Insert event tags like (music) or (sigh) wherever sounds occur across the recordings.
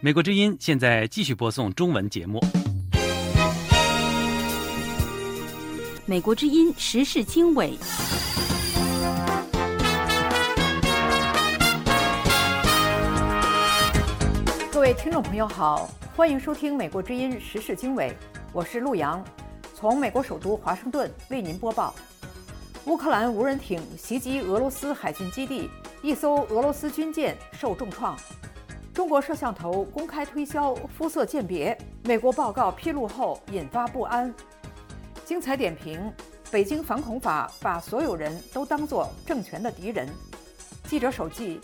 美国之音现在继续播送中文节目。美国之音时事经纬，各位听众朋友好，欢迎收听美国之音时事经纬，我是陆洋，从美国首都华盛顿为您播报。乌克兰无人艇袭击俄罗斯海军基地，一艘俄罗斯军舰受重创。中国摄像头公开推销肤色鉴别，美国报告披露后引发不安。精彩点评：北京反恐法把所有人都当作政权的敌人。记者手记：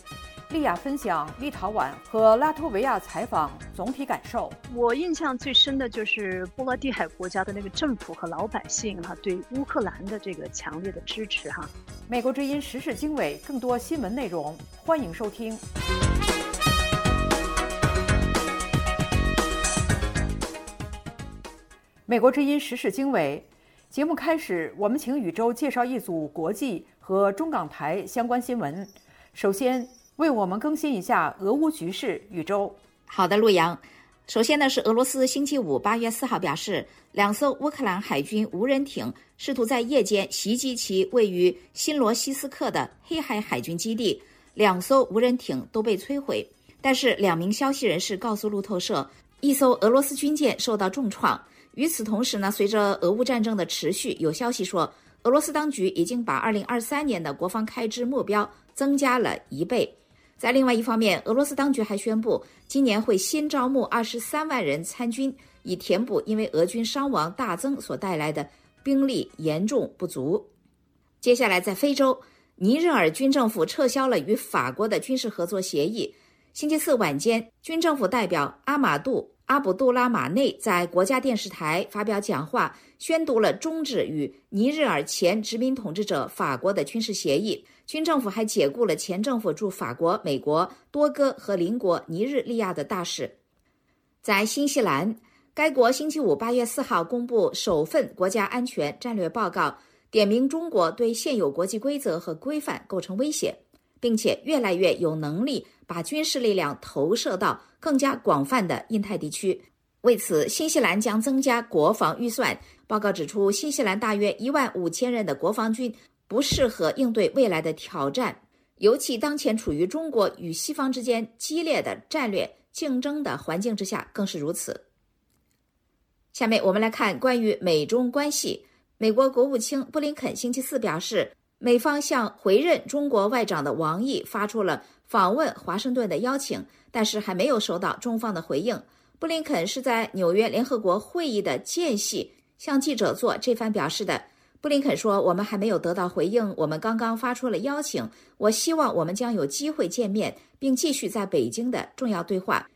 利亚分享立陶宛和拉脱维亚采访总体感受。我印象最深的就是波罗的海国家的那个政府和老百姓哈对乌克兰的这个强烈的支持哈。美国之音时事经纬，更多新闻内容，欢迎收听。美国之音时事经纬节目开始，我们请宇宙介绍一组国际和中港台相关新闻。首先为我们更新一下俄乌局势。宇宙，好的，陆阳。首先呢，是俄罗斯星期五八月四号表示，两艘乌克兰海军无人艇试图在夜间袭击其位于新罗西斯克的黑海海军基地，两艘无人艇都被摧毁。但是，两名消息人士告诉路透社，一艘俄罗斯军舰受到重创。与此同时呢，随着俄乌战争的持续，有消息说，俄罗斯当局已经把2023年的国防开支目标增加了一倍。在另外一方面，俄罗斯当局还宣布，今年会新招募23万人参军，以填补因为俄军伤亡大增所带来的兵力严重不足。接下来，在非洲，尼日尔军政府撤销了与法国的军事合作协议。星期四晚间，军政府代表阿马杜。阿卜杜拉马内在国家电视台发表讲话，宣读了终止与尼日尔前殖民统治者法国的军事协议。军政府还解雇了前政府驻法国、美国、多哥和邻国尼日利亚的大使。在新西兰，该国星期五八月四号公布首份国家安全战略报告，点名中国对现有国际规则和规范构成威胁，并且越来越有能力把军事力量投射到。更加广泛的印太地区，为此，新西兰将增加国防预算。报告指出，新西兰大约一万五千人的国防军不适合应对未来的挑战，尤其当前处于中国与西方之间激烈的战略竞争的环境之下，更是如此。下面我们来看关于美中关系。美国国务卿布林肯星期四表示，美方向回任中国外长的王毅发出了访问华盛顿的邀请。但是还没有收到中方的回应。布林肯是在纽约联合国会议的间隙向记者做这番表示的。布林肯说：“我们还没有得到回应，我们刚刚发出了邀请。我希望我们将有机会见面，并继续在北京的重要对话。”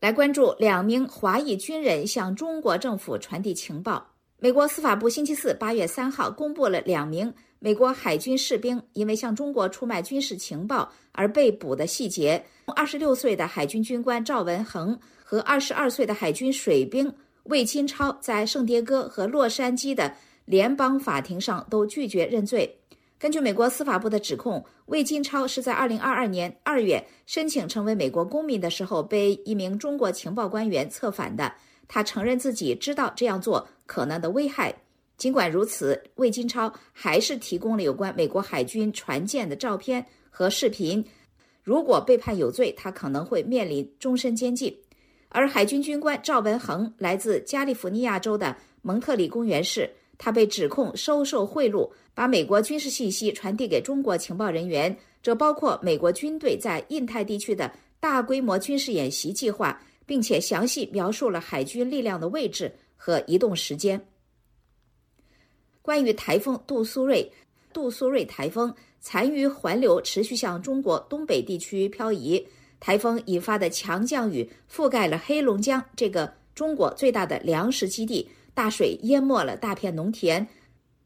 来关注两名华裔军人向中国政府传递情报。美国司法部星期四八月三号公布了两名。美国海军士兵因为向中国出卖军事情报而被捕的细节，二十六岁的海军军官赵文恒和二十二岁的海军水兵魏金超在圣迭戈和洛杉矶的联邦法庭上都拒绝认罪。根据美国司法部的指控，魏金超是在二零二二年二月申请成为美国公民的时候被一名中国情报官员策反的。他承认自己知道这样做可能的危害。尽管如此，魏金超还是提供了有关美国海军船舰的照片和视频。如果被判有罪，他可能会面临终身监禁。而海军军官赵文恒来自加利福尼亚州的蒙特里公园市，他被指控收受贿赂，把美国军事信息传递给中国情报人员，这包括美国军队在印太地区的大规模军事演习计划，并且详细描述了海军力量的位置和移动时间。关于台风杜苏芮，杜苏芮台风残余环流持续向中国东北地区漂移，台风引发的强降雨覆盖了黑龙江这个中国最大的粮食基地，大水淹没了大片农田。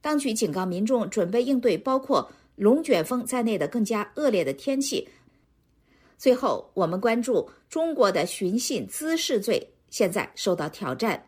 当局警告民众准备应对包括龙卷风在内的更加恶劣的天气。最后，我们关注中国的寻衅滋事罪现在受到挑战，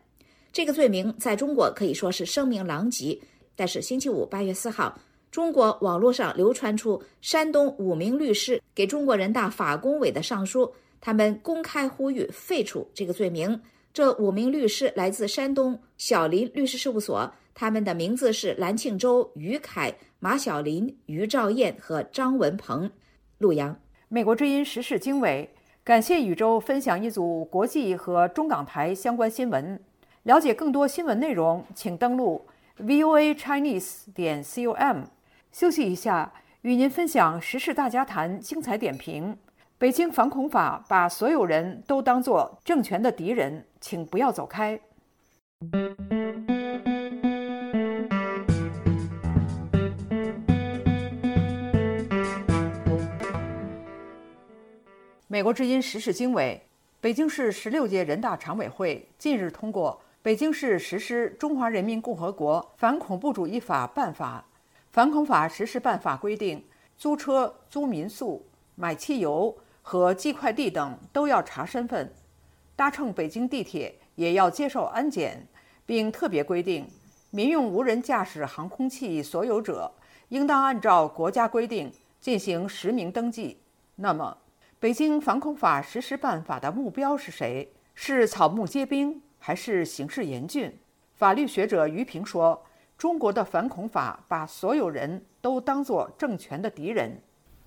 这个罪名在中国可以说是声名狼藉。但是星期五八月四号，中国网络上流传出山东五名律师给中国人大法工委的上书，他们公开呼吁废除这个罪名。这五名律师来自山东小林律师事务所，他们的名字是蓝庆洲、于凯、马小林、于兆燕和张文鹏。陆阳，美国之音时事经纬，感谢宇宙分享一组国际和中港台相关新闻。了解更多新闻内容，请登录 voa chinese 点 com。休息一下，与您分享时事大家谈精彩点评。北京反恐法把所有人都当作政权的敌人，请不要走开。美国之音时事经纬：北京市十六届人大常委会近日通过《北京市实施中华人民共和国反恐怖主义法办法》。反恐法实施办法规定，租车、租民宿、买汽油和寄快递等都要查身份，搭乘北京地铁也要接受安检，并特别规定，民用无人驾驶航空器所有者应当按照国家规定进行实名登记。那么，北京反恐法实施办法的目标是谁？是草木皆兵，还是形势严峻？法律学者于平说。中国的反恐法把所有人都当作政权的敌人。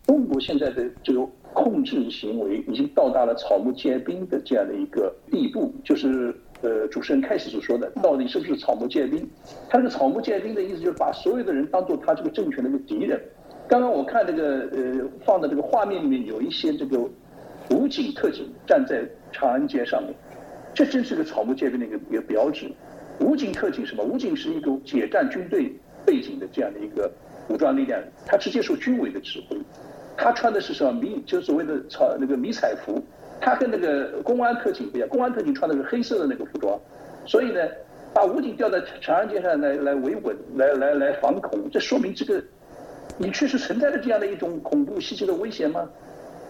中国现在的这种控制行为已经到达了草木皆兵的这样的一个地步，就是呃主持人开始所说的，到底是不是草木皆兵？他这个草木皆兵的意思就是把所有的人当做他这个政权的一个敌人。刚刚我看这个呃放的这个画面里面有一些这个武警特警站在长安街上面，这真是个草木皆兵的一个一个标志。武警特警什么？武警是一个解战军队背景的这样的一个武装力量，他直接受军委的指挥。他穿的是什么迷？就是所谓的草那个迷彩服。他跟那个公安特警不一样，公安特警穿的是黑色的那个服装。所以呢，把武警调在长安街上来来维稳，来来来防恐，这说明这个你确实存在着这样的一种恐怖袭击的危险吗？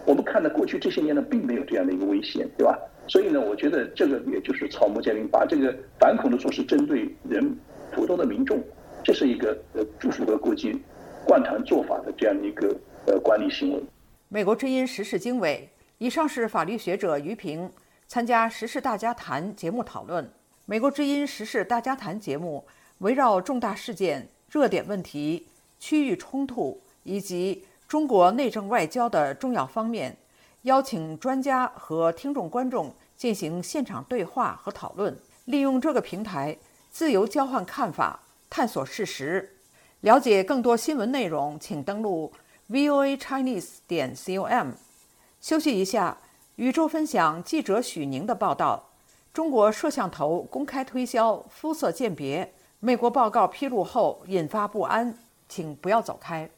我们看到过去这些年呢，并没有这样的一个危险，对吧？所以呢，我觉得这个也就是草木皆兵，把这个反恐的措施针对人普通的民众，这是一个呃不符合国际惯常做法的这样的一个呃管理行为。美国之音时事经纬，以上是法律学者于平参加《时事大家谈》节目讨论。美国之音时事大家谈节目围绕重大事件、热点问题、区域冲突以及中国内政外交的重要方面。邀请专家和听众观众进行现场对话和讨论，利用这个平台自由交换看法、探索事实。了解更多新闻内容，请登录 voa chinese 点 com。休息一下，宇宙分享记者许宁的报道：中国摄像头公开推销肤色鉴别，美国报告披露后引发不安，请不要走开。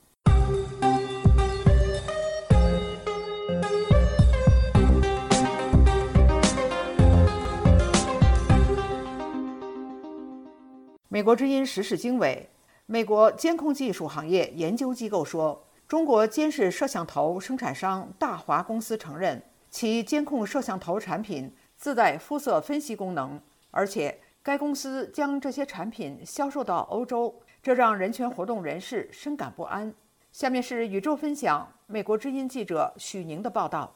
美国之音时事经纬，美国监控技术行业研究机构说，中国监视摄像头生产商大华公司承认，其监控摄像头产品自带肤色分析功能，而且该公司将这些产品销售到欧洲，这让人权活动人士深感不安。下面是宇宙分享美国之音记者许宁的报道。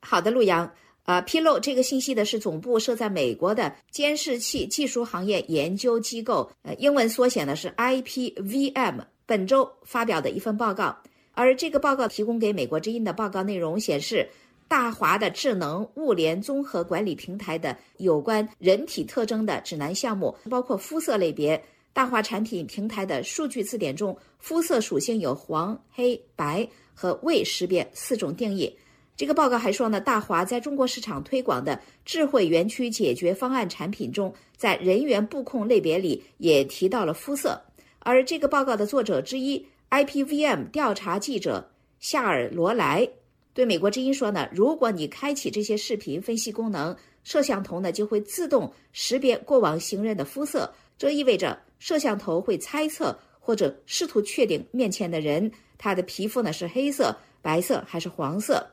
好的，陆阳。呃，披露这个信息的是总部设在美国的监视器技术行业研究机构，呃，英文缩写呢是 IPVM。本周发表的一份报告，而这个报告提供给美国之音的报告内容显示，大华的智能物联综合管理平台的有关人体特征的指南项目，包括肤色类别。大华产品平台的数据字典中，肤色属性有黄、黑、白和未识别四种定义。这个报告还说呢，大华在中国市场推广的智慧园区解决方案产品中，在人员布控类别里也提到了肤色。而这个报告的作者之一，IPVM 调查记者夏尔罗莱对美国之音说呢，如果你开启这些视频分析功能，摄像头呢就会自动识别过往行人的肤色，这意味着摄像头会猜测或者试图确定面前的人他的皮肤呢是黑色、白色还是黄色。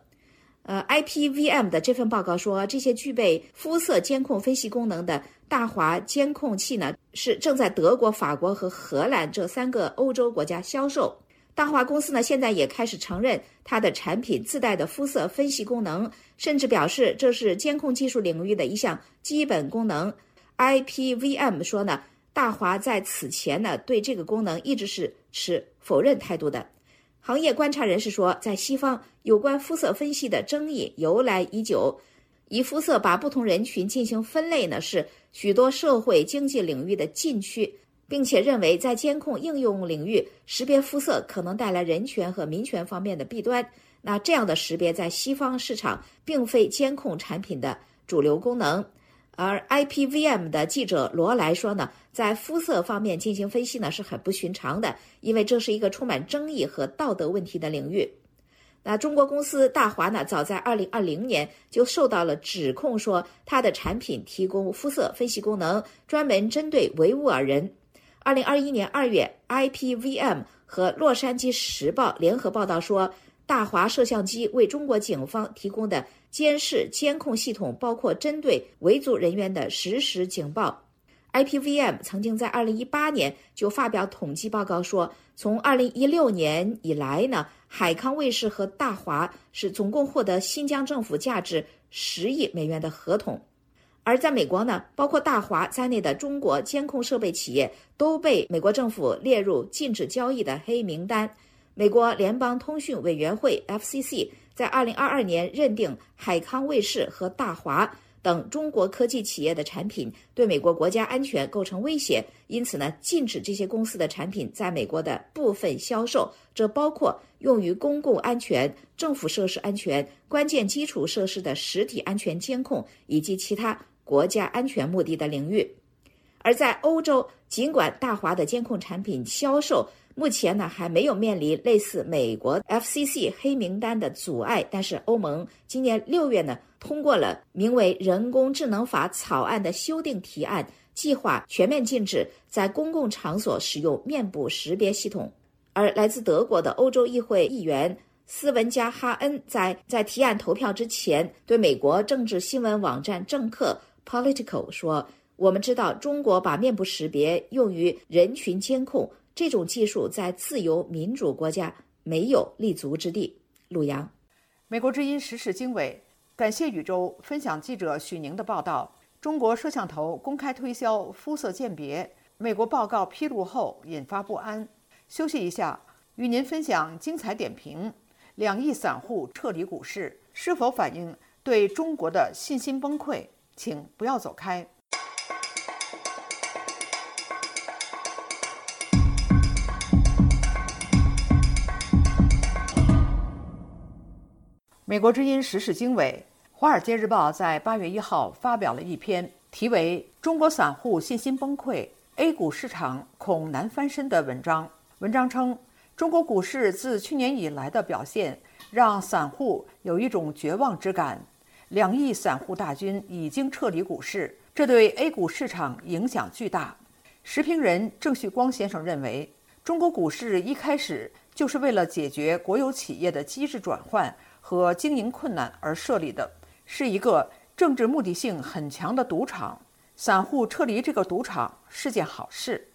呃，IPVM 的这份报告说，这些具备肤色监控分析功能的大华监控器呢是正在德国、法国和荷兰这三个欧洲国家销售。大华公司呢现在也开始承认它的产品自带的肤色分析功能，甚至表示这是监控技术领域的一项基本功能。IPVM 说呢，大华在此前呢对这个功能一直是持否认态度的。行业观察人士说，在西方有关肤色分析的争议由来已久。以肤色把不同人群进行分类呢，是许多社会经济领域的禁区，并且认为在监控应用领域识别肤色可能带来人权和民权方面的弊端。那这样的识别在西方市场并非监控产品的主流功能。而 IPVM 的记者罗来说呢，在肤色方面进行分析呢是很不寻常的，因为这是一个充满争议和道德问题的领域。那中国公司大华呢，早在二零二零年就受到了指控，说它的产品提供肤色分析功能，专门针对维吾尔人。二零二一年二月，IPVM 和《洛杉矶时报》联合报道说，大华摄像机为中国警方提供的监视监控系统，包括针对维族人员的实时警报。IPVM 曾经在二零一八年就发表统计报告说，从二零一六年以来呢。海康卫视和大华是总共获得新疆政府价值十亿美元的合同，而在美国呢，包括大华在内的中国监控设备企业都被美国政府列入禁止交易的黑名单。美国联邦通讯委员会 FCC 在二零二二年认定海康卫视和大华。等中国科技企业的产品对美国国家安全构成威胁，因此呢，禁止这些公司的产品在美国的部分销售。这包括用于公共安全、政府设施安全、关键基础设施的实体安全监控以及其他国家安全目的的领域。而在欧洲，尽管大华的监控产品销售目前呢还没有面临类似美国 FCC 黑名单的阻碍，但是欧盟今年六月呢。通过了名为《人工智能法》草案的修订提案，计划全面禁止在公共场所使用面部识别系统。而来自德国的欧洲议会议员斯文加哈恩在在提案投票之前，对美国政治新闻网站政客 Political 说：“我们知道中国把面部识别用于人群监控，这种技术在自由民主国家没有立足之地。”陆阳，美国之音时事经纬。感谢宇宙分享记者许宁的报道：中国摄像头公开推销肤色鉴别，美国报告披露后引发不安。休息一下，与您分享精彩点评：两亿散户撤离股市，是否反映对中国的信心崩溃？请不要走开。美国之音时事经纬，《华尔街日报》在八月一号发表了一篇题为《中国散户信心崩溃，A 股市场恐难翻身》的文章。文章称，中国股市自去年以来的表现让散户有一种绝望之感。两亿散户大军已经撤离股市，这对 A 股市场影响巨大。时评人郑旭光先生认为，中国股市一开始就是为了解决国有企业的机制转换。和经营困难而设立的，是一个政治目的性很强的赌场。散户撤离这个赌场是件好事，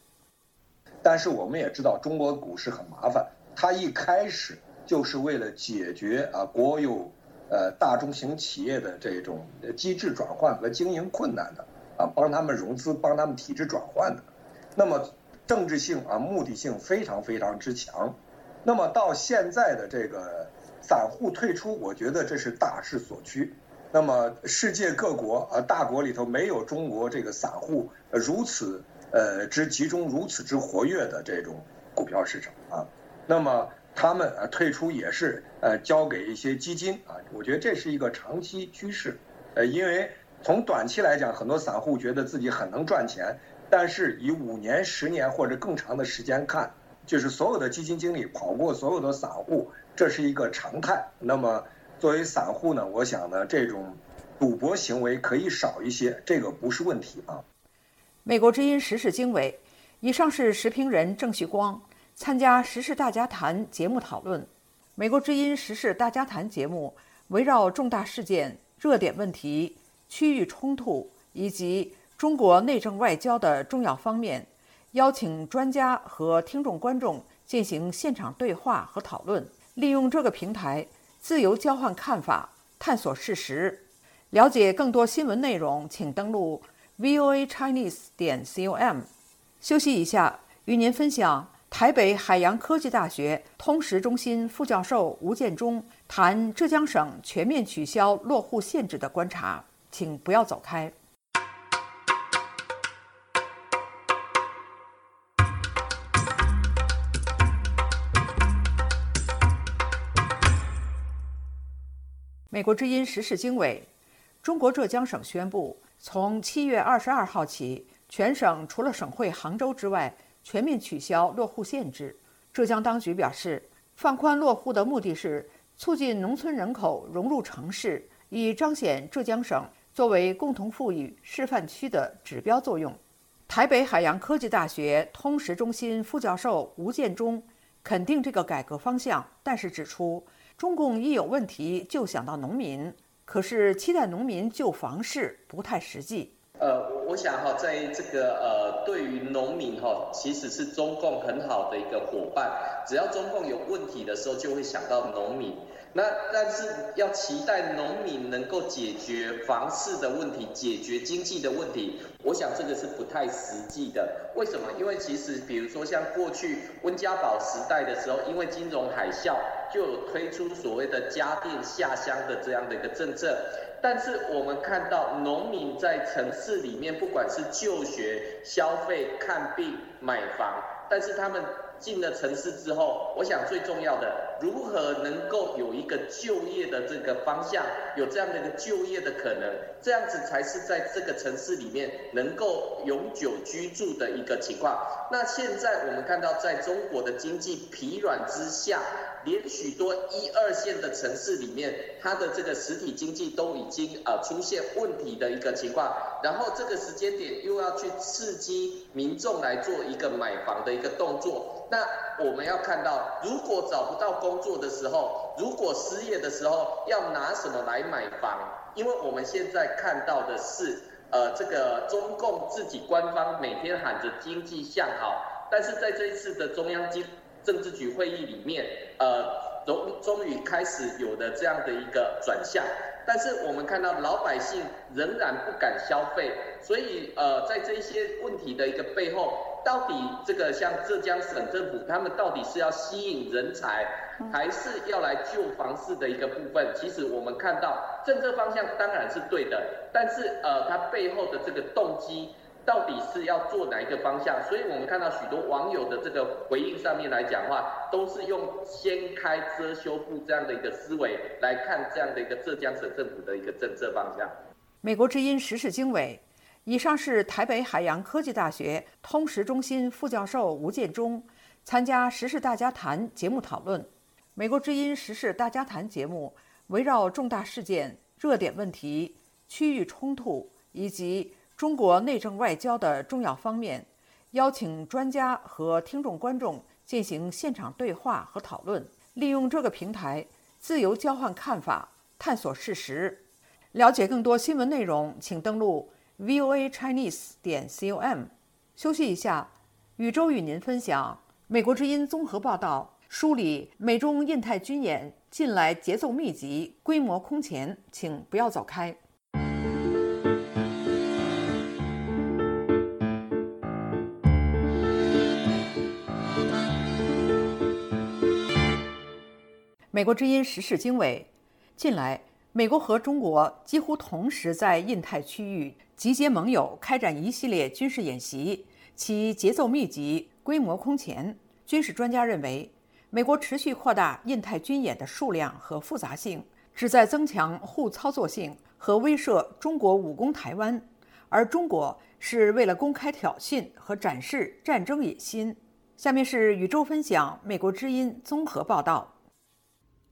但是我们也知道中国股市很麻烦，它一开始就是为了解决啊国有呃大中型企业的这种机制转换和经营困难的啊，帮他们融资，帮他们体制转换的。那么政治性啊目的性非常非常之强。那么到现在的这个。散户退出，我觉得这是大势所趋。那么，世界各国呃大国里头没有中国这个散户如此呃之集中、如此之活跃的这种股票市场啊。那么他们呃退出也是呃交给一些基金啊。我觉得这是一个长期趋势。呃，因为从短期来讲，很多散户觉得自己很能赚钱，但是以五年、十年或者更长的时间看，就是所有的基金经理跑过所有的散户。这是一个常态。那么，作为散户呢，我想呢，这种赌博行为可以少一些，这个不是问题啊。美国之音时事经纬，以上是时评人郑旭光参加《时事大家谈》节目讨论。美国之音时事大家谈节目围绕重大事件、热点问题、区域冲突以及中国内政外交的重要方面，邀请专家和听众观众进行现场对话和讨论，利用这个平台自由交换看法，探索事实。了解更多新闻内容，请登录 voa chinese 点 com。休息一下，与您分享台北海洋科技大学通识中心副教授吴建中谈浙江省全面取消落户限制的观察。请不要走开。美国之音时事经纬：中国浙江省宣布，从七月二十二号起，全省除了省会杭州之外，全面取消落户限制。浙江当局表示，放宽落户的目的是促进农村人口融入城市，以彰显浙江省作为共同富裕示范区的指标作用。台北海洋科技大学通识中心副教授吴建中肯定这个改革方向，但是指出。中共一有问题就想到农民，可是期待农民救房市不太实际。呃，我想哈，在这个呃，对于农民哈，其实是中共很好的一个伙伴。只要中共有问题的时候，就会想到农民。那但是要期待农民能够解决房市的问题，解决经济的问题，我想这个是不太实际的。为什么？因为其实比如说像过去温家宝时代的时候，因为金融海啸，就有推出所谓的家电下乡的这样的一个政策。但是我们看到农民在城市里面，不管是就学、消费、看病、买房，但是他们。进了城市之后，我想最重要的，如何能够有一个就业的这个方向，有这样的一个就业的可能，这样子才是在这个城市里面能够永久居住的一个情况。那现在我们看到，在中国的经济疲软之下。连许多一二线的城市里面，它的这个实体经济都已经呃出现问题的一个情况，然后这个时间点又要去刺激民众来做一个买房的一个动作，那我们要看到，如果找不到工作的时候，如果失业的时候，要拿什么来买房？因为我们现在看到的是，呃，这个中共自己官方每天喊着经济向好，但是在这一次的中央经。政治局会议里面，呃，终终于开始有的这样的一个转向，但是我们看到老百姓仍然不敢消费，所以呃，在这些问题的一个背后，到底这个像浙江省政府，他们到底是要吸引人才，还是要来救房市的一个部分？其实我们看到政策方向当然是对的，但是呃，它背后的这个动机。到底是要做哪一个方向？所以我们看到许多网友的这个回应上面来讲话，都是用掀开遮羞布这样的一个思维来看这样的一个浙江省政府的一个政策方向。美国之音时事经纬，以上是台北海洋科技大学通识中心副教授吴建中参加《时事大家谈》节目讨论。美国之音时事大家谈节目围绕重大事件、热点问题、区域冲突以及。中国内政外交的重要方面，邀请专家和听众观众进行现场对话和讨论，利用这个平台自由交换看法，探索事实。了解更多新闻内容，请登录 voa chinese 点 com。休息一下，宇宙与您分享美国之音综合报道，梳理美中印太军演近来节奏密集，规模空前，请不要走开。美国之音时事经纬：近来，美国和中国几乎同时在印太区域集结盟友，开展一系列军事演习，其节奏密集，规模空前。军事专家认为，美国持续扩大印太军演的数量和复杂性，旨在增强互操作性和威慑中国武攻台湾，而中国是为了公开挑衅和展示战争野心。下面是宇宙分享美国之音综合报道。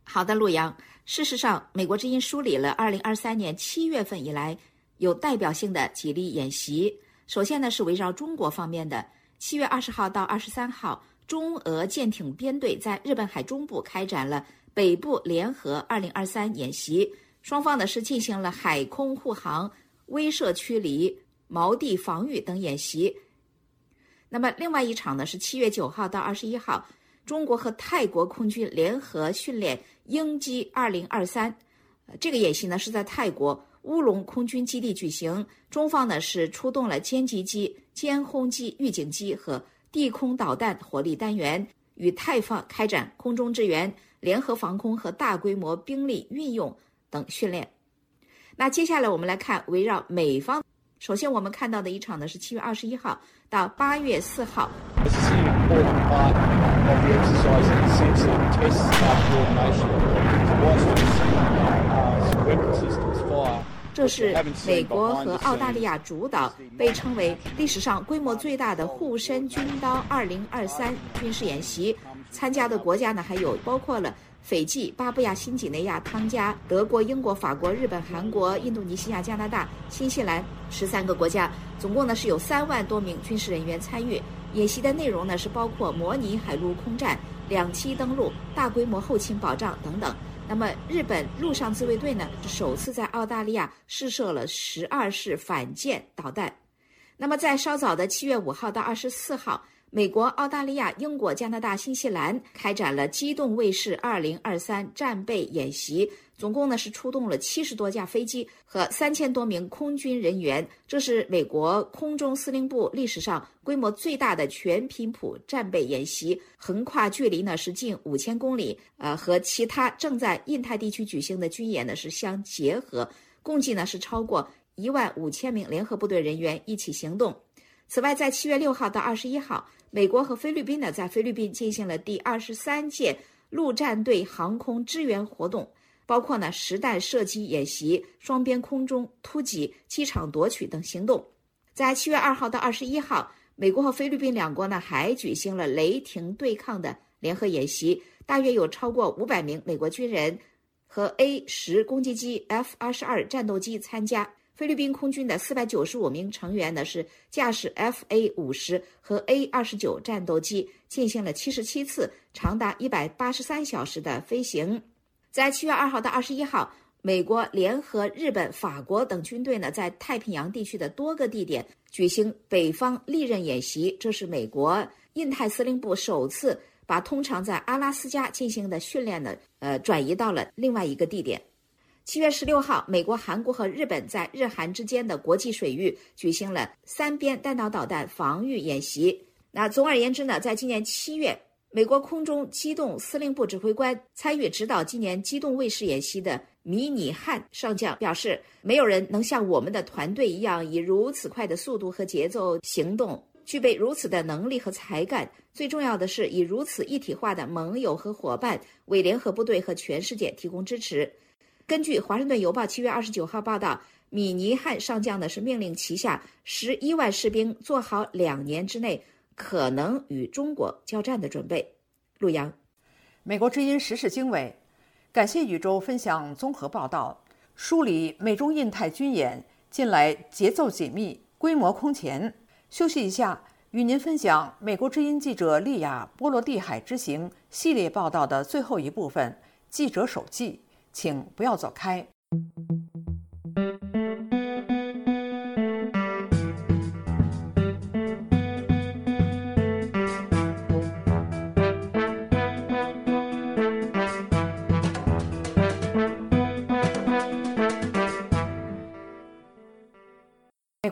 好的，陆阳。事实上，美国之音梳理了2023年7月份以来有代表性的几例演习。首先呢，是围绕中国方面的。7月20号到23号，中俄舰艇编队在日本海中部开展了北部联合2023演习，双方呢是进行了海空护航、威慑驱离、锚地防御等演习。那么，另外一场呢是七月九号到二十一号，中国和泰国空军联合训练鹰击二零二三。这个演习呢是在泰国乌龙空军基地举行，中方呢是出动了歼击机、歼轰机、预警机和地空导弹火力单元，与泰方开展空中支援、联合防空和大规模兵力运用等训练。那接下来我们来看围绕美方。首先，我们看到的一场呢是七月二十一号到八月四号。这是美国和澳大利亚主导，被称为历史上规模最大的护身军刀 “2023” 军事演习。参加的国家呢，还有包括了。斐济、巴布亚新几内亚、汤加、德国、英国、法国、日本、韩国、印度尼西亚、加拿大、新西兰十三个国家，总共呢是有三万多名军事人员参与。演习的内容呢是包括模拟海陆空战、两栖登陆、大规模后勤保障等等。那么，日本陆上自卫队呢首次在澳大利亚试射了十二式反舰导弹。那么，在稍早的七月五号到二十四号。美国、澳大利亚、英国、加拿大、新西兰开展了机动卫士二零二三战备演习，总共呢是出动了七十多架飞机和三千多名空军人员。这是美国空中司令部历史上规模最大的全频谱战备演习，横跨距离呢是近五千公里。呃，和其他正在印太地区举行的军演呢是相结合，共计呢是超过一万五千名联合部队人员一起行动。此外，在七月六号到二十一号。美国和菲律宾呢，在菲律宾进行了第二十三届陆战队航空支援活动，包括呢实弹射击演习、双边空中突击、机场夺取等行动。在七月二号到二十一号，美国和菲律宾两国呢还举行了雷霆对抗的联合演习，大约有超过五百名美国军人和 A 十攻击机、F 二十二战斗机参加。菲律宾空军的四百九十五名成员呢，是驾驶 F A 五十和 A 二十九战斗机，进行了七十七次长达一百八十三小时的飞行。在七月二号到二十一号，美国联合日本、法国等军队呢，在太平洋地区的多个地点举行北方利刃演习。这是美国印太司令部首次把通常在阿拉斯加进行的训练呢，呃，转移到了另外一个地点。七月十六号，美国、韩国和日本在日韩之间的国际水域举行了三边弹道导弹防御演习。那总而言之呢，在今年七月，美国空中机动司令部指挥官参与指导今年机动卫士演习的米尼汉上将表示：“没有人能像我们的团队一样以如此快的速度和节奏行动，具备如此的能力和才干。最重要的是，以如此一体化的盟友和伙伴为联合部队和全世界提供支持。”根据《华盛顿邮报》七月二十九号报道，米尼汉上将呢是命令旗下十一万士兵做好两年之内可能与中国交战的准备。陆阳，美国之音时事经纬，感谢宇宙分享综合报道，梳理美中印太军演近来节奏紧密、规模空前。休息一下，与您分享美国之音记者利亚波罗的海之行系列报道的最后一部分——记者手记。请不要走开。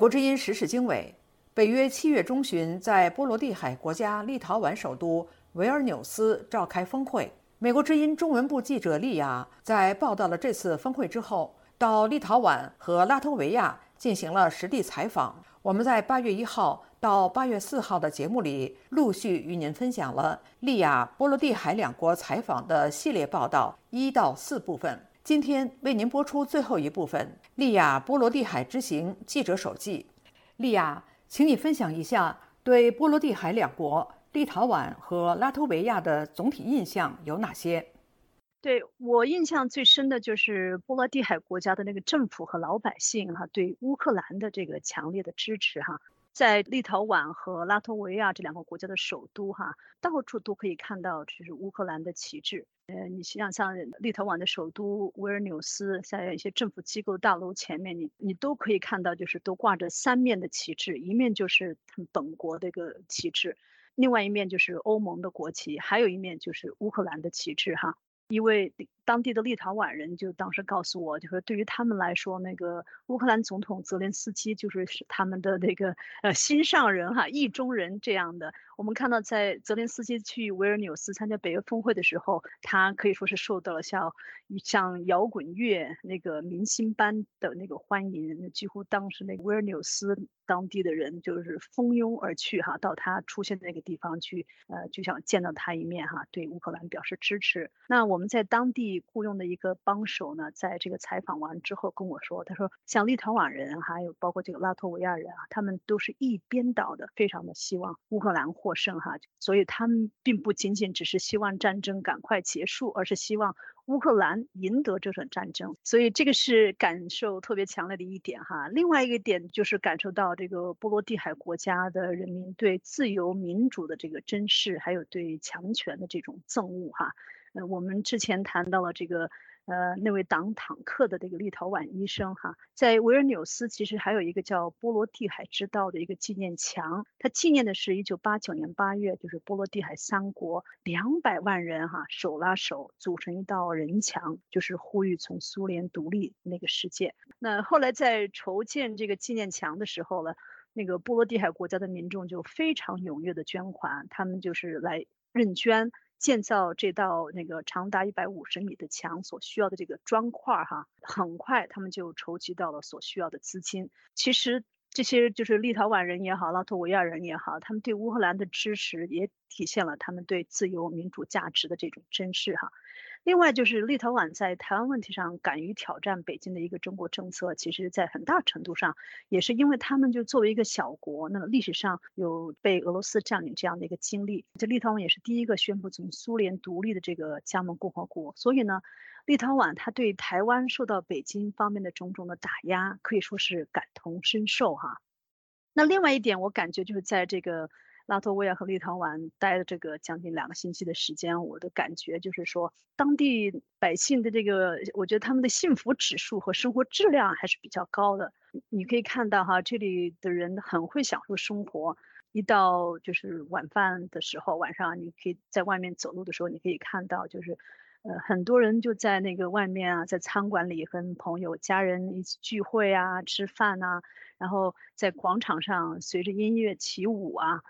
国之音时事经纬：北约七月中旬在波罗的海国家立陶宛首都维尔纽斯召开峰会。美国之音中文部记者利亚在报道了这次峰会之后，到立陶宛和拉脱维亚进行了实地采访。我们在八月一号到八月四号的节目里，陆续与您分享了利亚波罗的海两国采访的系列报道一到四部分。今天为您播出最后一部分——利亚波罗的海之行记者手记。利亚，请你分享一下对波罗的海两国。立陶宛和拉脱维亚的总体印象有哪些？对我印象最深的就是波罗的海国家的那个政府和老百姓哈，对乌克兰的这个强烈的支持哈。在立陶宛和拉脱维亚这两个国家的首都哈，到处都可以看到就是乌克兰的旗帜。呃，你像像立陶宛的首都维尔纽斯，在一些政府机构大楼前面，你你都可以看到，就是都挂着三面的旗帜，一面就是他们本国的一个旗帜，另外一面就是欧盟的国旗，还有一面就是乌克兰的旗帜哈。因为当地的立陶宛人就当时告诉我，就说对于他们来说，那个乌克兰总统泽连斯基就是是他们的那个呃心上人哈，意中人这样的。我们看到在泽连斯基去维尔纽斯参加北约峰会的时候，他可以说是受到了像像摇滚乐那个明星般的那个欢迎，几乎当时那个维尔纽斯当地的人就是蜂拥而去哈，到他出现的那个地方去，呃，就想见到他一面哈，对乌克兰表示支持。那我们在当地雇佣的一个帮手呢，在这个采访完之后跟我说，他说像立陶宛人还有包括这个拉脱维亚人啊，他们都是一边倒的，非常的希望乌克兰获胜哈，所以他们并不仅仅只是希望战争赶快结束，而是希望。乌克兰赢得这场战争，所以这个是感受特别强烈的一点哈。另外一个点就是感受到这个波罗的海国家的人民对自由民主的这个珍视，还有对强权的这种憎恶哈。呃，我们之前谈到了这个。呃，那位挡坦克的这个立陶宛医生哈，在维尔纽斯其实还有一个叫波罗的海之道的一个纪念墙，它纪念的是一九八九年八月，就是波罗的海三国两百万人哈手拉手组成一道人墙，就是呼吁从苏联独立那个事件。那后来在筹建这个纪念墙的时候呢，那个波罗的海国家的民众就非常踊跃的捐款，他们就是来认捐。建造这道那个长达一百五十米的墙所需要的这个砖块儿哈，很快他们就筹集到了所需要的资金。其实这些就是立陶宛人也好，拉脱维亚人也好，他们对乌克兰的支持也体现了他们对自由民主价值的这种珍视哈。另外就是立陶宛在台湾问题上敢于挑战北京的一个中国政策，其实在很大程度上也是因为他们就作为一个小国，那么历史上有被俄罗斯占领这样的一个经历。这立陶宛也是第一个宣布从苏联独立的这个加盟共和国，所以呢，立陶宛他对台湾受到北京方面的种种的打压，可以说是感同身受哈。那另外一点，我感觉就是在这个。拉脱维亚和立陶宛待了这个将近两个星期的时间，我的感觉就是说，当地百姓的这个，我觉得他们的幸福指数和生活质量还是比较高的。你可以看到哈，这里的人很会享受生活。一到就是晚饭的时候，晚上你可以在外面走路的时候，你可以看到就是，呃，很多人就在那个外面啊，在餐馆里跟朋友、家人一起聚会啊、吃饭呐，然后在广场上随着音乐起舞啊。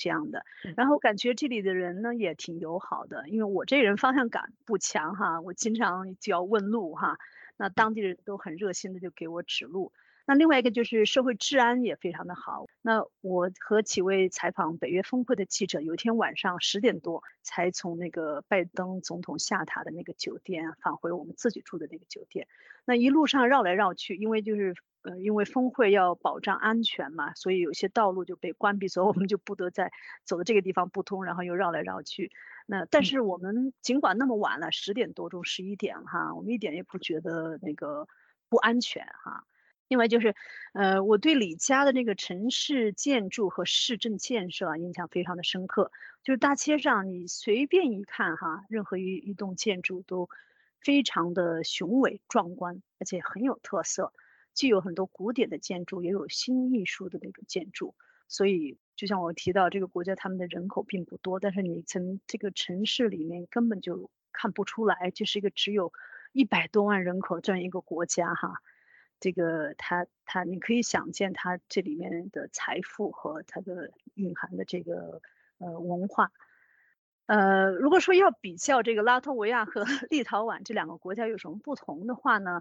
这样的，然后感觉这里的人呢也挺友好的，因为我这人方向感不强哈，我经常就要问路哈，那当地人都很热心的就给我指路。那另外一个就是社会治安也非常的好。那我和几位采访北约峰会的记者，有一天晚上十点多才从那个拜登总统下榻的那个酒店返回我们自己住的那个酒店，那一路上绕来绕去，因为就是。呃，因为峰会要保障安全嘛，所以有些道路就被关闭，所以我们就不得再走的这个地方不通，然后又绕来绕去。那但是我们尽管那么晚了，十点多钟、十一点哈，我们一点也不觉得那个不安全哈。另外就是，呃，我对李家的那个城市建筑和市政建设啊印象非常的深刻，就是大街上你随便一看哈，任何一一栋建筑都非常的雄伟壮观，而且很有特色。既有很多古典的建筑，也有新艺术的那个建筑，所以就像我提到，这个国家他们的人口并不多，但是你从这个城市里面根本就看不出来，这是一个只有一百多万人口这样一个国家哈。这个它它，你可以想见它这里面的财富和它的蕴含的这个呃文化。呃，如果说要比较这个拉脱维亚和 (laughs) 立陶宛这两个国家有什么不同的话呢？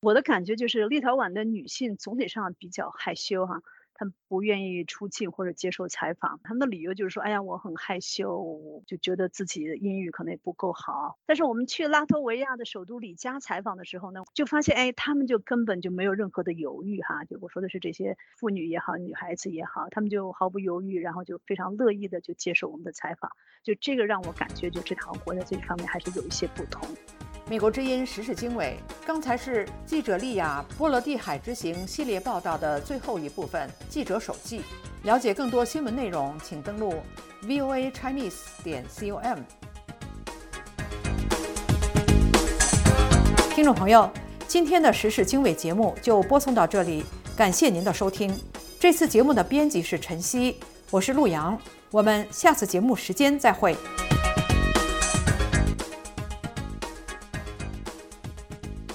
我的感觉就是，立陶宛的女性总体上比较害羞哈，他们不愿意出镜或者接受采访。他们的理由就是说，哎呀，我很害羞，就觉得自己的英语可能也不够好。但是我们去拉脱维亚的首都里加采访的时候呢，就发现，哎，他们就根本就没有任何的犹豫哈。就我说的是这些妇女也好，女孩子也好，他们就毫不犹豫，然后就非常乐意的就接受我们的采访。就这个让我感觉，就这两个国家这方面还是有一些不同。美国之音时事经纬，刚才是记者利亚波罗的海之行系列报道的最后一部分，记者手记。了解更多新闻内容，请登录 voa chinese 点 com。听众朋友，今天的时事经纬节目就播送到这里，感谢您的收听。这次节目的编辑是陈曦，我是陆阳，我们下次节目时间再会。